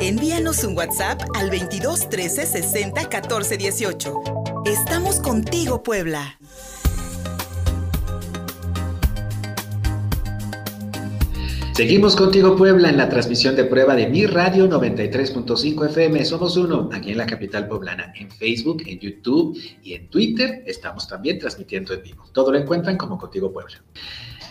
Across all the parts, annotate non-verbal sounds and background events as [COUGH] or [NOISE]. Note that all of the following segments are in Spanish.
Envíanos un WhatsApp al 22 13 60 14 18. Estamos contigo, Puebla. Seguimos contigo Puebla en la transmisión de prueba de Mi Radio 93.5 FM. Somos uno aquí en la capital poblana, en Facebook, en YouTube y en Twitter. Estamos también transmitiendo en vivo. Todo lo encuentran como Contigo Puebla.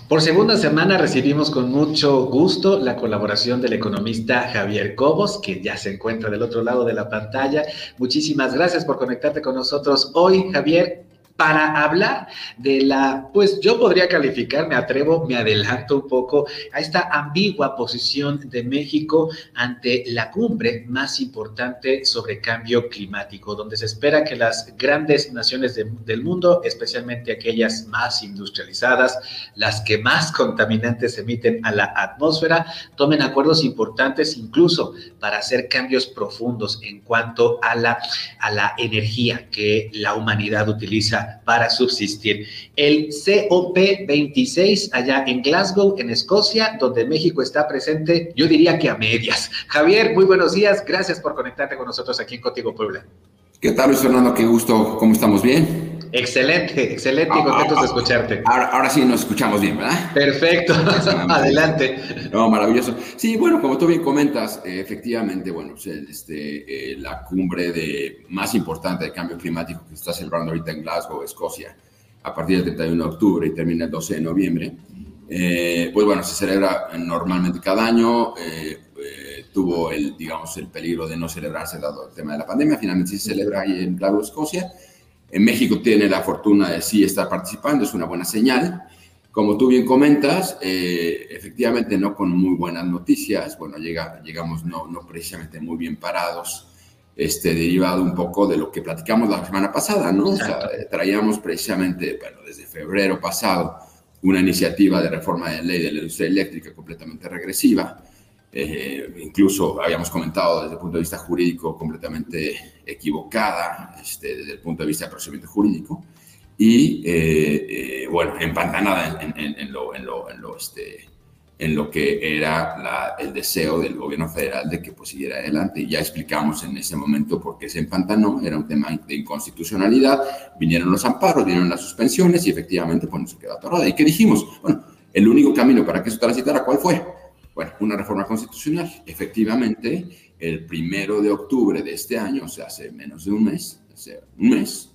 Por segunda semana recibimos con mucho gusto la colaboración del economista Javier Cobos, que ya se encuentra del otro lado de la pantalla. Muchísimas gracias por conectarte con nosotros hoy, Javier para hablar de la, pues yo podría calificar, me atrevo, me adelanto un poco a esta ambigua posición de México ante la cumbre más importante sobre cambio climático, donde se espera que las grandes naciones del mundo, especialmente aquellas más industrializadas, las que más contaminantes emiten a la atmósfera, tomen acuerdos importantes incluso para hacer cambios profundos en cuanto a la, a la energía que la humanidad utiliza para subsistir. El COP26 allá en Glasgow, en Escocia, donde México está presente, yo diría que a medias. Javier, muy buenos días. Gracias por conectarte con nosotros aquí en Contigo Puebla. ¿Qué tal, Luis Fernando? Qué gusto. ¿Cómo estamos? ¿Bien? Excelente, excelente y ah, contentos de escucharte. Ahora, sí nos escuchamos bien, ¿verdad? Perfecto, [LAUGHS] adelante. No, maravilloso. Sí, bueno, como tú bien comentas, eh, efectivamente, bueno, este, eh, la cumbre de, más importante de cambio climático que se está celebrando ahorita en Glasgow, Escocia, a partir del 31 de octubre y termina el 12 de noviembre, eh, pues bueno, se celebra normalmente cada año tuvo el, digamos, el peligro de no celebrarse dado el tema de la pandemia. Finalmente sí se celebra ahí en Glasgow, Escocia. En México tiene la fortuna de sí estar participando, es una buena señal. Como tú bien comentas, eh, efectivamente no con muy buenas noticias, bueno, llega, llegamos no, no precisamente muy bien parados, este, derivado un poco de lo que platicamos la semana pasada, ¿no? O sea, traíamos precisamente, bueno, desde febrero pasado, una iniciativa de reforma de ley de la industria eléctrica completamente regresiva, eh, incluso habíamos comentado desde el punto de vista jurídico completamente equivocada, este, desde el punto de vista del procedimiento jurídico, y eh, eh, bueno, empantanada en, en, lo, en, lo, en, lo, este, en lo que era el deseo del gobierno federal de que pues, siguiera adelante. Y ya explicamos en ese momento por qué se empantanó, era un tema de inconstitucionalidad, vinieron los amparos, vinieron las suspensiones y efectivamente pues, no se quedó atorada. ¿Y qué dijimos? Bueno, el único camino para que eso transitara, ¿cuál fue? Bueno, una reforma constitucional. Efectivamente, el primero de octubre de este año, o sea, hace menos de un mes, hace un mes,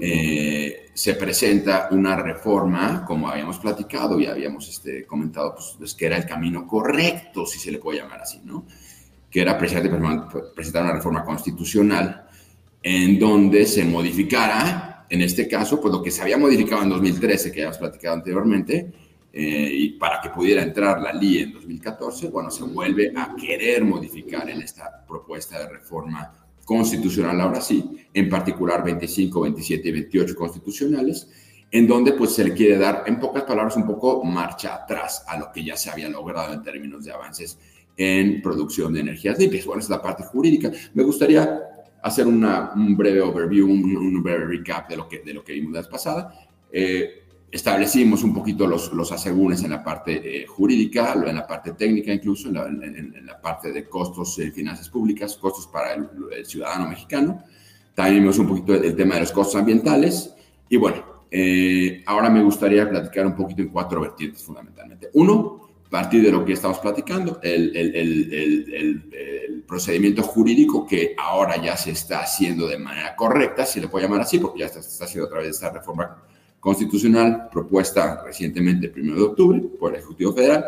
eh, se presenta una reforma, como habíamos platicado y habíamos este, comentado, pues, pues, que era el camino correcto, si se le puede llamar así, ¿no? Que era precisamente presentar una reforma constitucional en donde se modificara, en este caso, pues lo que se había modificado en 2013, que habíamos platicado anteriormente, eh, y para que pudiera entrar la LI en 2014, bueno, se vuelve a querer modificar en esta propuesta de reforma constitucional ahora sí, en particular 25, 27 y 28 constitucionales, en donde pues se le quiere dar, en pocas palabras, un poco marcha atrás a lo que ya se había logrado en términos de avances en producción de energías limpias. Bueno, esa es la parte jurídica. Me gustaría hacer una, un breve overview, un, breve recap de lo que, de lo que vimos la vez pasada. Eh, establecimos un poquito los, los asegúnes en la parte eh, jurídica, en la parte técnica incluso, en la, parte de costos y finanzas públicas, costos para el, ciudadano mexicano. También vimos un poquito el, tema de los costos ambientales. Y bueno, eh, ahora me gustaría platicar un poquito en cuatro vertientes fundamentalmente. Uno, a partir de lo que estamos platicando, el, el, procedimiento jurídico que ahora ya se está haciendo de manera correcta, si le puedo llamar así, porque ya se está haciendo a través de esta reforma constitucional propuesta recientemente el 1 de octubre por el Ejecutivo Federal.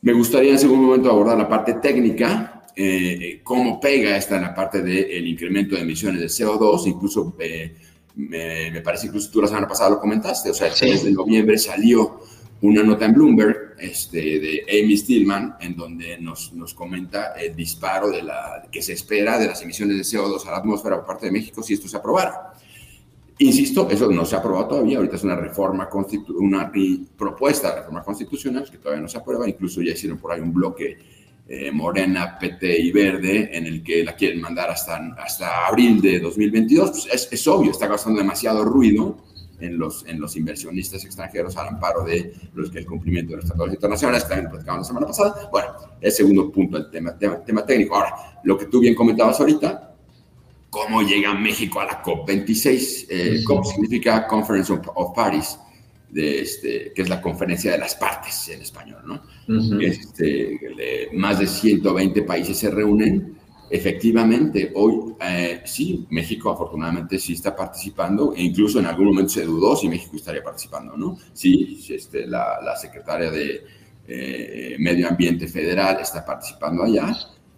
Me gustaría en segundo momento abordar la parte técnica, eh, cómo pega esta en la parte del incremento de emisiones de CO2, incluso eh, me, parece que tú la semana pasada lo comentaste, o sea, el 3 de noviembre salió una nota en Bloomberg este, de Amy Stillman, en donde nos, nos comenta el disparo de la, que se espera de las emisiones de CO2 a la atmósfera por parte de México si esto se aprobara. Insisto, eso no se ha aprobado todavía, ahorita es una reforma, una propuesta de reforma constitucional que todavía no se aprueba, incluso ya hicieron por ahí un bloque eh, Morena, PT y Verde en el que la quieren mandar hasta, hasta abril de 2022. Pues es, es, obvio, está causando demasiado ruido en los, en los inversionistas extranjeros al amparo de los que el cumplimiento de los tratados internacionales, también lo platicamos la semana pasada. Bueno, el segundo punto, el tema, tema, tema técnico. Ahora, lo que tú bien comentabas ahorita, ¿cómo llega México a la COP26? Eh, COP significa Conference of, Parties, de este, que es la conferencia de las partes en español, ¿no? este, más de 120 países se reúnen efectivamente, hoy eh, sí, México afortunadamente sí está participando, e incluso en algún momento se dudó si México estaría participando, ¿no? Sí, este, la, la secretaria de eh, Medio Ambiente Federal está participando allá,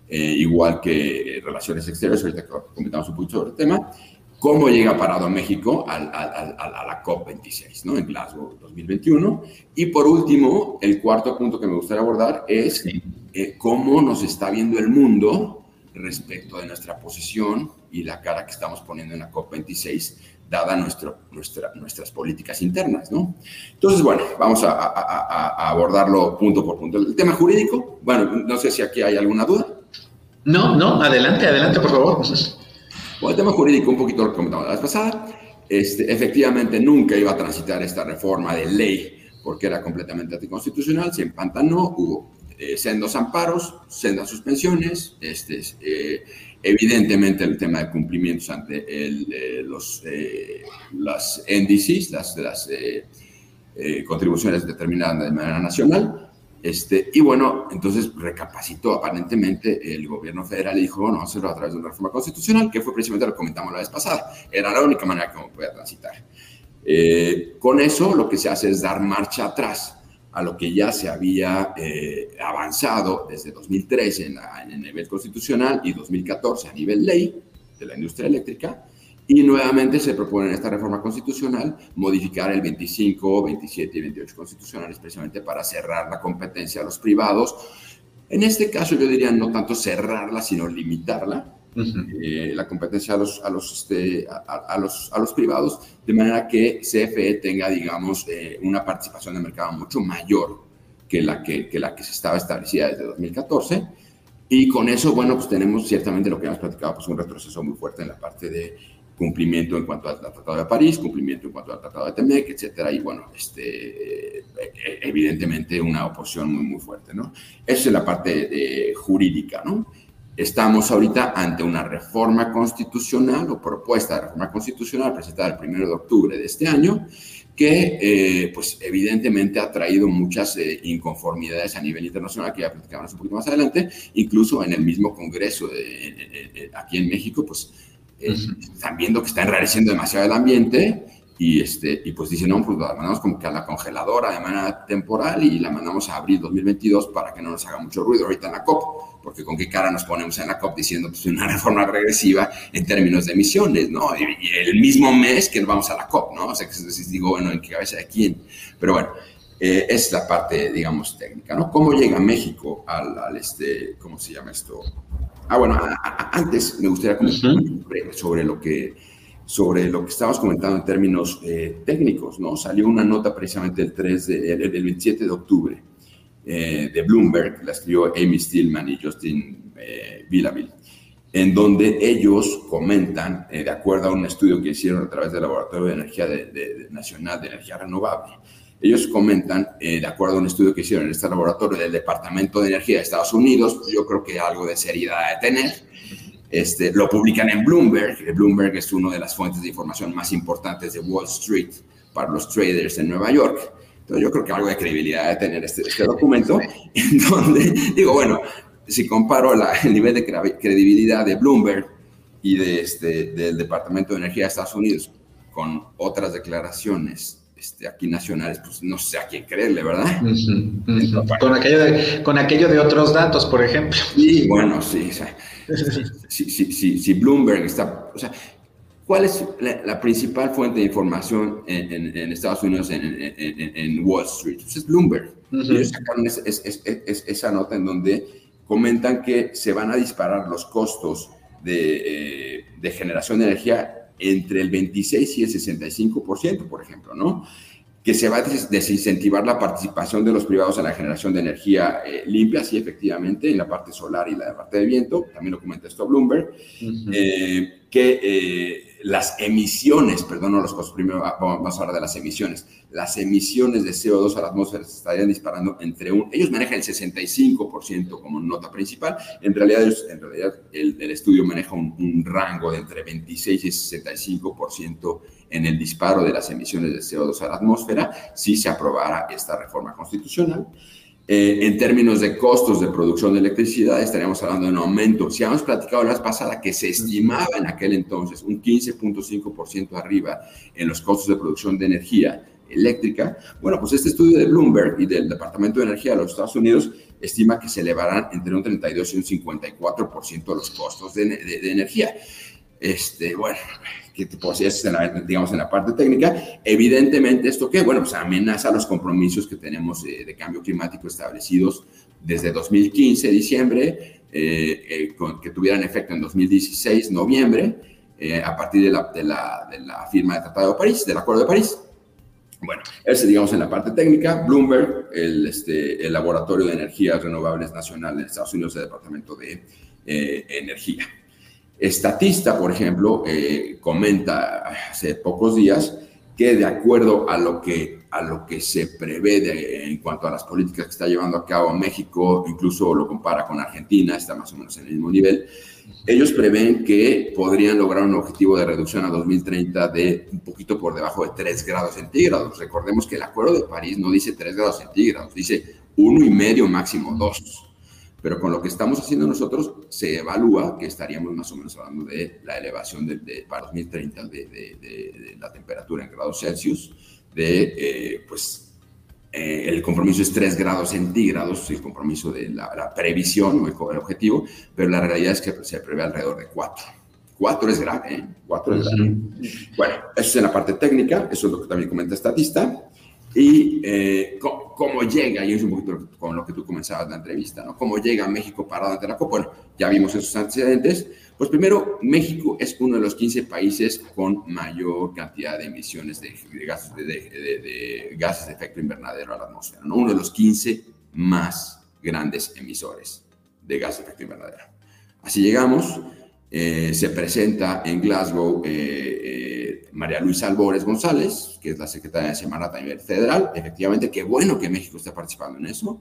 eh, igual que Relaciones Exteriores, ahorita comentamos un poquito sobre el tema. ¿Cómo llega parado México a, a la COP26, ¿no? En Glasgow 2021. Y por último, el cuarto punto que me gustaría abordar es cómo nos está viendo el mundo respecto de nuestra posición y la cara que estamos poniendo en la COP26, dada nuestro, nuestra, nuestras políticas internas, ¿no? Entonces, bueno, vamos a, a, abordarlo punto por punto. El tema jurídico, bueno, no sé si aquí hay alguna duda. No, no, adelante, adelante, por favor. Bueno, el tema jurídico, un poquito lo que comentamos la vez pasada, este, efectivamente nunca iba a transitar esta reforma de ley porque era completamente anticonstitucional, se empantanó, hubo eh, sendos amparos, sendas suspensiones, este, eh, evidentemente el tema de cumplimientos ante eh, los, las NDCs, las, las contribuciones determinadas de manera nacional, este, y bueno, entonces recapacitó aparentemente el gobierno federal y dijo, bueno, hacerlo a través de una reforma constitucional, que fue precisamente lo que comentamos la vez pasada. Era la única manera que podía transitar. con eso lo que se hace es dar marcha atrás a lo que ya se había eh, avanzado desde 2013 en, el nivel constitucional y 2014 a nivel ley de la industria eléctrica. Y nuevamente se propone en esta reforma constitucional modificar el 25, 27 y 28 constitucionales precisamente para cerrar la competencia a los privados. En este caso yo diría no tanto cerrarla, sino limitarla eh, la competencia a los, a, los, este, a, los, a los privados, de manera que CFE tenga, digamos, eh, una participación de mercado mucho mayor que la que, que, la que se estaba establecida desde 2014. Y con eso, bueno, pues tenemos ciertamente lo que hemos platicado, pues un retroceso muy fuerte en la parte de cumplimiento en cuanto al Tratado de París, cumplimiento en cuanto al Tratado de Temec, etcétera, y bueno, este, eh, evidentemente una oposición muy, muy fuerte, ¿no? Esa es la parte jurídica, ¿no? Estamos ahorita ante una reforma constitucional o propuesta de reforma constitucional presentada el 1 de octubre de este año, que eh, pues evidentemente ha traído muchas eh, inconformidades a nivel internacional, que ya platicamos un poquito más adelante, incluso en el mismo Congreso de, aquí en México, pues están viendo que está enrareciendo demasiado el ambiente y, este, y pues dicen, no, pues la mandamos como que a la congeladora de manera temporal y la mandamos a abril 2022 para que no nos haga mucho ruido ahorita en la COP, porque con qué cara nos ponemos en la COP diciendo pues una [LAUGHS] reforma regresiva en términos de emisiones, ¿no? Y, el mismo mes que vamos a la COP, ¿no? O sea, que digo, bueno, ¿en qué cabeza de quién? Pero bueno, eh, es la parte, digamos, técnica, ¿no? ¿Cómo llega México al, al este, ¿cómo se llama esto? Ah, bueno, antes me gustaría comentar sobre lo que sobre lo que estábamos comentando en términos eh, técnicos, ¿no? Salió una nota precisamente el, 3 de, el, 27 de octubre eh, de Bloomberg, la escribió Amy Stillman y Justin eh, Villaville, en donde ellos comentan, de acuerdo a un estudio que hicieron a través del Laboratorio de Energía Nacional de Energía Renovable, ellos comentan, de acuerdo a un estudio que hicieron en este laboratorio del Departamento de Energía de Estados Unidos, yo creo que algo de seriedad de tener, este, lo publican en Bloomberg. Bloomberg es una de las fuentes de información más importantes de Wall Street para los traders en Nueva York. Entonces yo creo que algo de credibilidad de tener este, este documento, en donde digo, bueno, si comparo el nivel de credibilidad de Bloomberg y de este, del Departamento de Energía de Estados Unidos con otras declaraciones este, aquí nacionales, pues no sé a quién creerle, ¿verdad? Con, aquello de, con aquello de otros datos, por ejemplo. Sí, bueno, sí. O sea, si, Bloomberg está, o sea, ¿cuál es la, principal fuente de información en, Estados Unidos en, Wall Street? Pues es Bloomberg. Ellos sacaron esa nota en donde comentan que se van a disparar los costos de, eh, de generación de energía entre el 26 y el 65%, por ejemplo, ¿no? que se va a desincentivar la participación de los privados en la generación de energía eh, limpia, sí, efectivamente, en la parte solar y la parte de viento, también lo comenta esto Bloomberg, eh, que eh, las emisiones, perdón, los costos, primero vamos a hablar de las emisiones, las emisiones de CO2 a la atmósfera se estarían disparando entre un, ellos manejan el 65% como nota principal, en realidad, en realidad el, estudio maneja un, un, rango de entre 26 y 65% en el disparo de las emisiones de CO2 a la atmósfera si se aprobara esta reforma constitucional. Eh, en términos de costos de producción de electricidad, estaríamos hablando de un aumento. Si habíamos platicado la vez pasada que se estimaba en aquel entonces un 15.5% arriba en los costos de producción de energía eléctrica, bueno, pues este estudio de Bloomberg y del Departamento de Energía de los Estados Unidos estima que se elevarán entre un 32 y un 54% los costos de energía. Este, bueno, ¿qué tipo de en la, digamos, en la parte técnica? Evidentemente, ¿esto qué? Bueno, pues amenaza los compromisos que tenemos de, cambio climático establecidos desde 2015, diciembre, eh, eh, que tuvieran efecto en 2016, noviembre, eh, a partir de la, de, la, de firma del Tratado de París, del Acuerdo de París. Bueno, ese digamos en la parte técnica, Bloomberg, el, este, el Laboratorio de Energías Renovables Nacional de Estados Unidos, el Departamento de Energía. Estatista, por ejemplo, eh, comenta hace pocos días que de acuerdo a lo que, a lo que se prevé en cuanto a las políticas que está llevando a cabo México, incluso lo compara con Argentina, está más o menos en el mismo nivel, ellos prevén que podrían lograr un objetivo de reducción a 2030 de un poquito por debajo de 3 grados centígrados. Recordemos que el Acuerdo de París no dice 3 grados centígrados, dice uno y medio, máximo 2 pero con lo que estamos haciendo nosotros se evalúa que estaríamos más o menos hablando de la elevación de, para 2030 de, la temperatura en grados Celsius, de eh, pues eh, el compromiso es 3 grados centígrados, el compromiso de la, previsión o el, objetivo, pero la realidad es que se prevé alrededor de 4. 4 es grave, ¿eh? 4 es grave. Bueno, eso es en la parte técnica, eso es lo que también comenta Estatista. Y eh, cómo llega, y es un poquito con lo que tú comenzabas la entrevista, ¿no? ¿Cómo llega México parado ante la COP? Bueno, ya vimos esos antecedentes. Pues primero, México es uno de los 15 países con mayor cantidad de emisiones de, gases, de, gases de efecto invernadero a la atmósfera, ¿no? Uno de los 15 más grandes emisores de gases de efecto invernadero. Así llegamos, eh, se presenta en Glasgow eh, eh, María Luisa Albores González, que es la secretaria de Semarnat a nivel federal. Efectivamente, qué bueno que México esté participando en eso.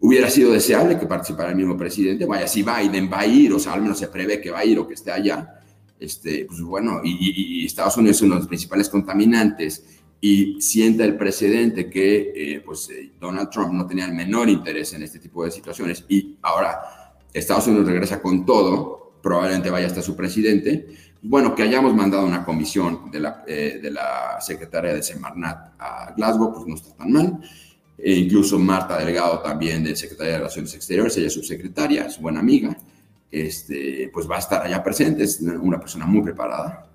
Hubiera sido deseable que participara el mismo presidente. Vaya, si Biden va a ir, o sea, al menos se prevé que va a ir o que esté allá. Este, pues bueno, y, Estados Unidos es uno de los principales contaminantes y sienta el precedente que pues, Donald Trump no tenía el menor interés en este tipo de situaciones y ahora Estados Unidos regresa con todo, probablemente vaya hasta su presidente. Bueno, que hayamos mandado una comisión de la, eh, de secretaria de Semarnat a Glasgow, pues no está tan mal. E incluso Marta Delgado también de Secretaría de Relaciones Exteriores, ella es subsecretaria, es buena amiga, este, pues va a estar allá presente, es una persona muy preparada.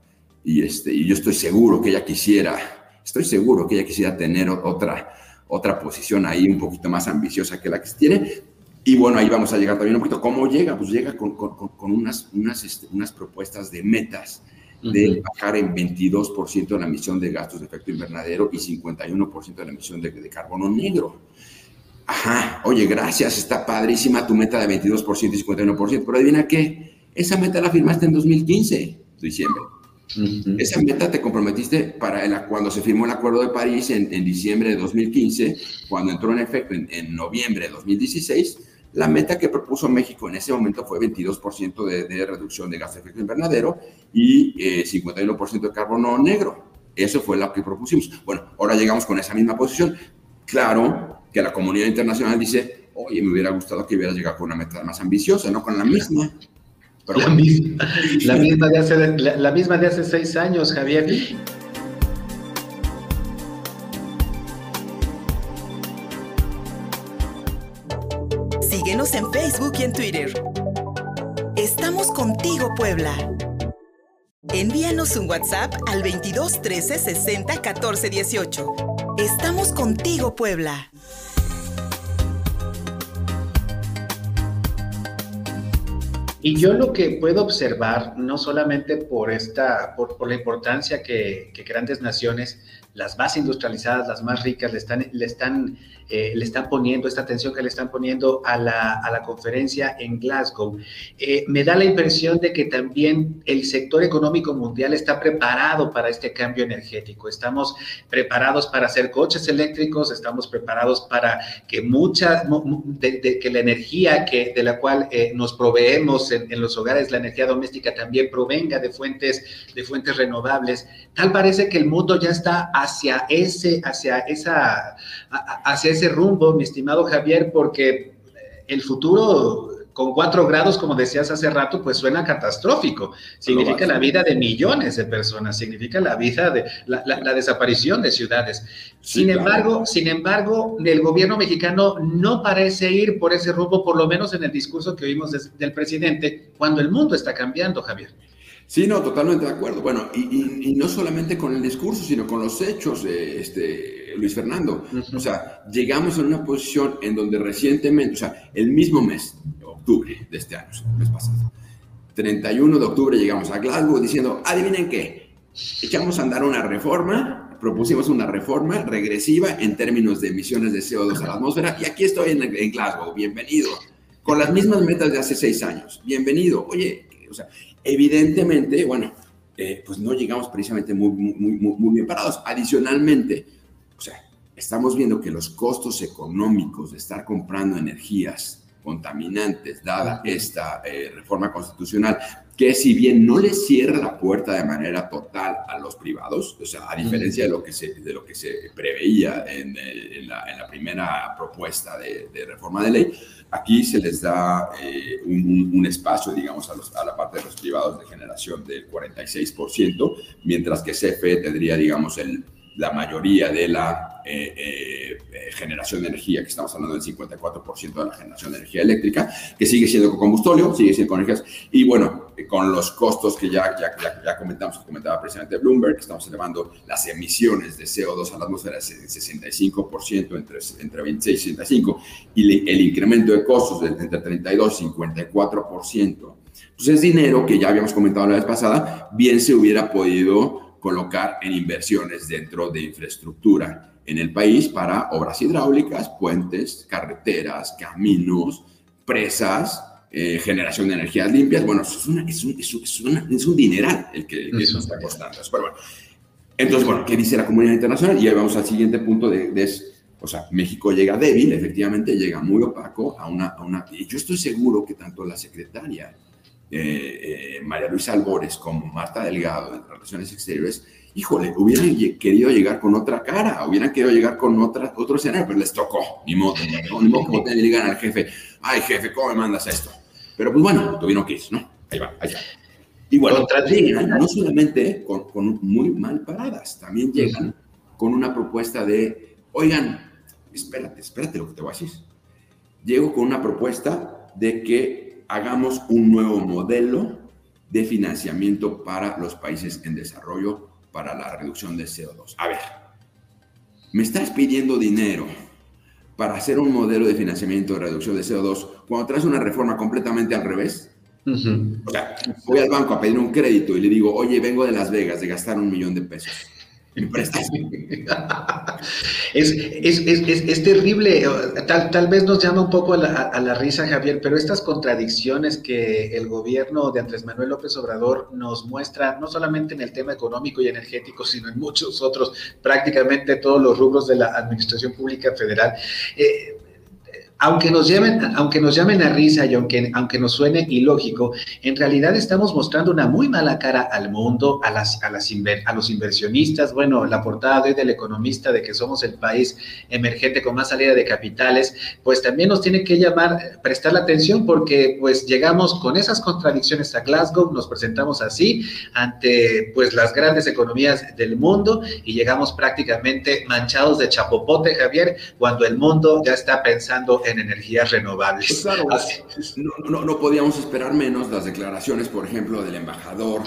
Y, este, yo estoy seguro que ella quisiera, estoy seguro que ella quisiera tener otra, otra posición ahí un poquito más ambiciosa que la que tiene, y bueno, ahí vamos a llegar también un poquito. ¿Cómo llega? Pues llega con, con, con unas, unas, este, unas propuestas de metas de bajar en 22% la emisión de gastos de efecto invernadero y 51% de la emisión de, de, carbono negro. Ajá, oye, gracias, está padrísima tu meta de 22% y 51%, pero adivina qué, esa meta la firmaste en 2015, diciembre. Esa meta te comprometiste para el, cuando se firmó el Acuerdo de París en, en diciembre de 2015, cuando entró en efecto en, en noviembre de 2016 la meta que propuso México en ese momento fue 22% de, reducción de gas de efecto invernadero y 51% eh, de carbono negro. Eso fue lo que propusimos. Bueno, ahora llegamos con esa misma posición. Claro que la comunidad internacional dice, oye, me hubiera gustado que hubiera llegado con una meta más ambiciosa, no con la misma. La, misma, [LAUGHS] la, misma de hace, la misma de hace seis años, Javier. en Facebook y en Twitter. Estamos contigo, Puebla. Envíanos un WhatsApp al 22 13 60 14 18. Estamos contigo, Puebla. Y yo lo que puedo observar, no solamente por, esta, por, la importancia que, que, grandes naciones, las más industrializadas, las más ricas, le están, le están eh, le están poniendo, esta atención que le están poniendo a la, a la conferencia en Glasgow. Eh, me da la impresión de que también el sector económico mundial está preparado para este cambio energético. Estamos preparados para hacer coches eléctricos, estamos preparados para que mucha, de, que la energía que, de la cual eh, nos proveemos en, en, los hogares, la energía doméstica también provenga de fuentes, de fuentes renovables. Tal parece que el mundo ya está hacia ese, hacia esa, hacia ese rumbo, mi estimado Javier, porque el futuro con cuatro grados, como decías hace rato, pues suena catastrófico. Significa la vida de millones de personas, significa la vida de la, desaparición de ciudades. sin embargo, sin embargo, el gobierno mexicano no parece ir por ese rumbo, por lo menos en el discurso que oímos del presidente, cuando el mundo está cambiando, Javier. Sí, no, totalmente de acuerdo. Bueno, y, no solamente con el discurso, sino con los hechos, este, Luis Fernando. O sea, llegamos a una posición en donde recientemente, o sea, el mismo mes, octubre de este año, el mes pasado, 31 de octubre llegamos a Glasgow diciendo, adivinen qué, echamos a andar una reforma, propusimos una reforma regresiva en términos de emisiones de CO2 a la atmósfera y aquí estoy en, en Glasgow, bienvenido, con las mismas metas de hace seis años, bienvenido. Oye, o sea, Evidentemente, bueno, eh, pues no llegamos precisamente muy, muy, muy, bien parados. Adicionalmente, o sea, estamos viendo que los costos económicos de estar comprando energías contaminantes, dada esta eh, reforma constitucional, que si bien no le cierra la puerta de manera total a los privados, o sea, a diferencia de lo que se, de lo que se preveía en, eh, la, primera propuesta de, reforma de ley, Aquí se les da eh, un, espacio, digamos, a, la parte de los privados de generación del 46%, mientras que CFE tendría, digamos, el, la mayoría de la eh, eh, generación de energía, que estamos hablando del 54% de la generación de energía eléctrica, que sigue siendo con combustible, sigue siendo con energías, y bueno, con los costos que ya, ya, ya, comentamos, que comentaba precisamente Bloomberg, que estamos elevando las emisiones de CO2 a la atmósfera en 65%, entre, entre 26 y 65%, y el incremento de costos de entre 32 y 54%. Pues es dinero que ya habíamos comentado la vez pasada, bien se hubiera podido colocar en inversiones dentro de infraestructura en el país para obras hidráulicas, puentes, carreteras, caminos, presas, eh, generación de energías limpias. Bueno, es, un, es, un, dineral el que, eso está costando. Pero bueno, entonces, bueno, ¿qué dice la comunidad internacional? Y ahí vamos al siguiente punto de, de o sea, México llega débil, efectivamente llega muy opaco a una, a una... Y yo estoy seguro que tanto la secretaria eh, eh, María Luisa Albores como Marta Delgado en Relaciones Exteriores, híjole, hubieran querido llegar con otra cara, hubieran querido llegar con otra, otro escenario, pero les tocó, ni modo, ni modo como te digan al jefe, ay jefe, ¿cómo me mandas esto? Pero pues bueno, tuvieron que ir, ¿no? Ahí va, allá. Y bueno, llegan no solamente con, con, muy mal paradas, también llegan con una propuesta de, oigan, espérate, espérate lo que te voy a decir. Llego con una propuesta de que hagamos un nuevo modelo de financiamiento para los países en desarrollo para la reducción de CO2. A ver, me estás pidiendo dinero para hacer un modelo de financiamiento de reducción de CO2 cuando traes una reforma completamente al revés. O sea, voy al banco a pedir un crédito y le digo, oye, vengo de Las Vegas de gastar un millón de pesos es, terrible, tal, tal vez nos llama un poco a la, a la, risa, Javier, pero estas contradicciones que el gobierno de Andrés Manuel López Obrador nos muestra, no solamente en el tema económico y energético, sino en muchos otros, prácticamente todos los rubros de la Administración Pública Federal, eh, aunque nos, llamen, aunque nos llamen a risa y aunque, aunque nos suene ilógico, en realidad estamos mostrando una muy mala cara al mundo, a, las, a, las a los inversionistas. Bueno, la portada de hoy del economista de que somos el país emergente con más salida de capitales, pues también nos tiene que llamar, prestar la atención porque pues llegamos con esas contradicciones a Glasgow, nos presentamos así ante pues las grandes economías del mundo y llegamos prácticamente manchados de chapopote, Javier, cuando el mundo ya está pensando en energías renovables. No, no, podíamos esperar menos las declaraciones, por ejemplo, del embajador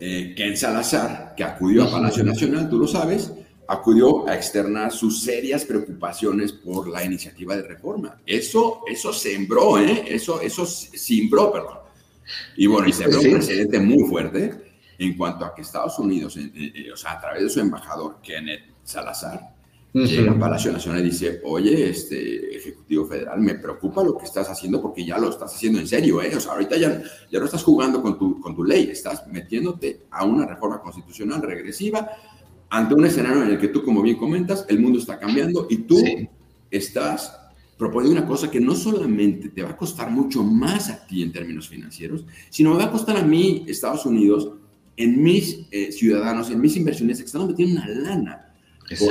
eh, Ken Salazar, que acudió a Palacio Nacional, tú lo sabes, acudió a externar sus serias preocupaciones por la iniciativa de reforma. Eso, eso sembró, ¿eh? Eso, eso simbró, perdón. Y bueno, y se ve un precedente muy fuerte en cuanto a que Estados Unidos, o sea, a través de su embajador Kenneth Salazar, llega al Palacio Nacional y dice, oye, este Ejecutivo Federal, me preocupa lo que estás haciendo porque ya lo estás haciendo en serio, ¿eh? O sea, ahorita ya, ya no estás jugando con tu, con tu ley, estás metiéndote a una reforma constitucional regresiva ante un escenario en el que tú, como bien comentas, el mundo está cambiando y tú estás proponiendo una cosa que no solamente te va a costar mucho más a ti en términos financieros, sino me va a costar a mí, Estados Unidos, en mis eh, ciudadanos, en mis inversiones que están metiendo una lana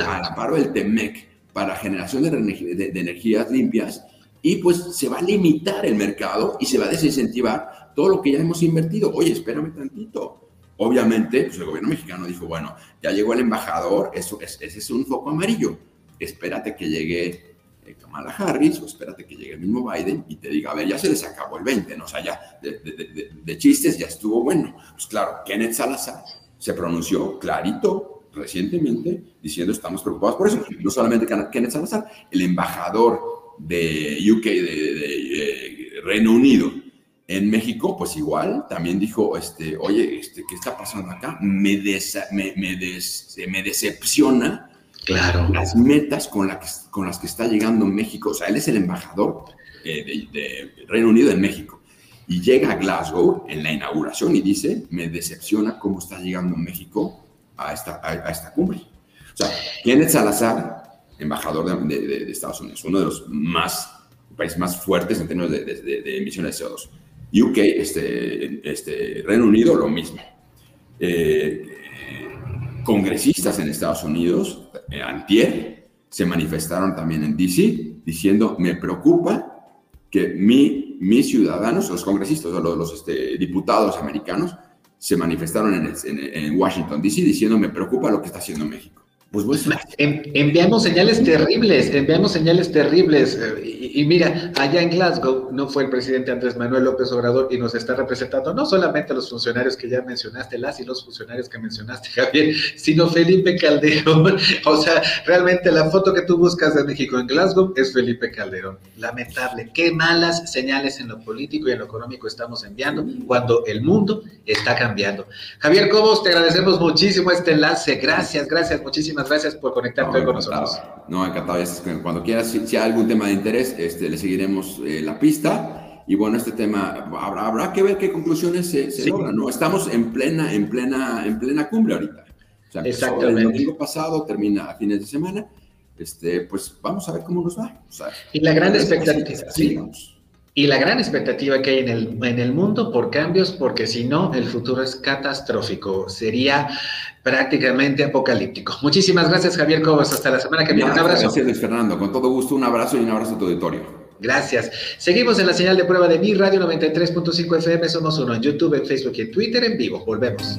a la paro del TEMEC para generación de, energías limpias y pues se va a limitar el mercado y se va a desincentivar todo lo que ya hemos invertido. Oye, espérame tantito. Obviamente, pues el gobierno mexicano dijo, bueno, ya llegó el embajador, eso, ese es un foco amarillo. Espérate que llegue eh, Kamala Harris o espérate que llegue el mismo Biden y te diga, a ver, ya se les acabó el 20, ¿no? O sea, ya de, de chistes ya estuvo bueno. Pues claro, Kenneth Salazar se pronunció clarito, recientemente diciendo estamos preocupados por eso. No solamente Kenneth Salazar, el embajador de UK, de, Reino Unido en México, pues igual también dijo, este, oye, este, ¿qué está pasando acá? Me, me, me, decepciona claro. las metas con, la con las que está llegando México. O sea, él es el embajador eh, de, Reino Unido en México. Y llega a Glasgow en la inauguración y dice, me decepciona cómo está llegando México a esta, a, esta cumbre. O sea, Kenneth Salazar, embajador de, Estados Unidos, uno de los más países más fuertes en términos de, emisiones de CO2. UK, este, este, Reino Unido, lo mismo. Eh, congresistas en Estados Unidos, eh, antier, se manifestaron también en DC diciendo, me preocupa que mi, mis ciudadanos, los congresistas, los, los este, diputados americanos, se manifestaron en, Washington, D.C. diciendo me preocupa lo que está haciendo México. Pues, pues enviamos señales terribles, enviamos señales terribles. Y, mira, allá en Glasgow no fue el presidente Andrés Manuel López Obrador y nos está representando no solamente a los funcionarios que ya mencionaste, las y los funcionarios que mencionaste, [LAUGHS] Javier, sino Felipe Calderón. O sea, realmente la foto que tú buscas de México en Glasgow es Felipe Calderón. Lamentable. Qué malas señales en lo político y en lo económico estamos enviando cuando el mundo está cambiando. Javier Cobos, te agradecemos muchísimo este enlace. Gracias, gracias, muchísimas gracias por conectarte con nosotros. No, encantado. Cuando quieras, si, hay algún tema de interés, este, le seguiremos eh, la pista. Y bueno, este tema habrá, habrá que ver qué conclusiones se, se logran. ¿no? Estamos en plena, en plena, en plena cumbre ahorita. O sea, Exactamente. El domingo pasado termina a fines de semana. Este, pues vamos a ver cómo nos va. y la gran expectativa. Sí, y la gran expectativa que hay en el, en el mundo por cambios, porque si no, el futuro es catastrófico. Sería prácticamente apocalíptico. Muchísimas gracias, Javier Cobos. Hasta la semana que viene. Un abrazo. Gracias, Fernando. Con todo gusto, un abrazo y un abrazo a tu auditorio. Gracias. Seguimos en la señal de prueba de mi radio 93.5 FM. Somos uno en YouTube, en Facebook y en Twitter en vivo. Volvemos.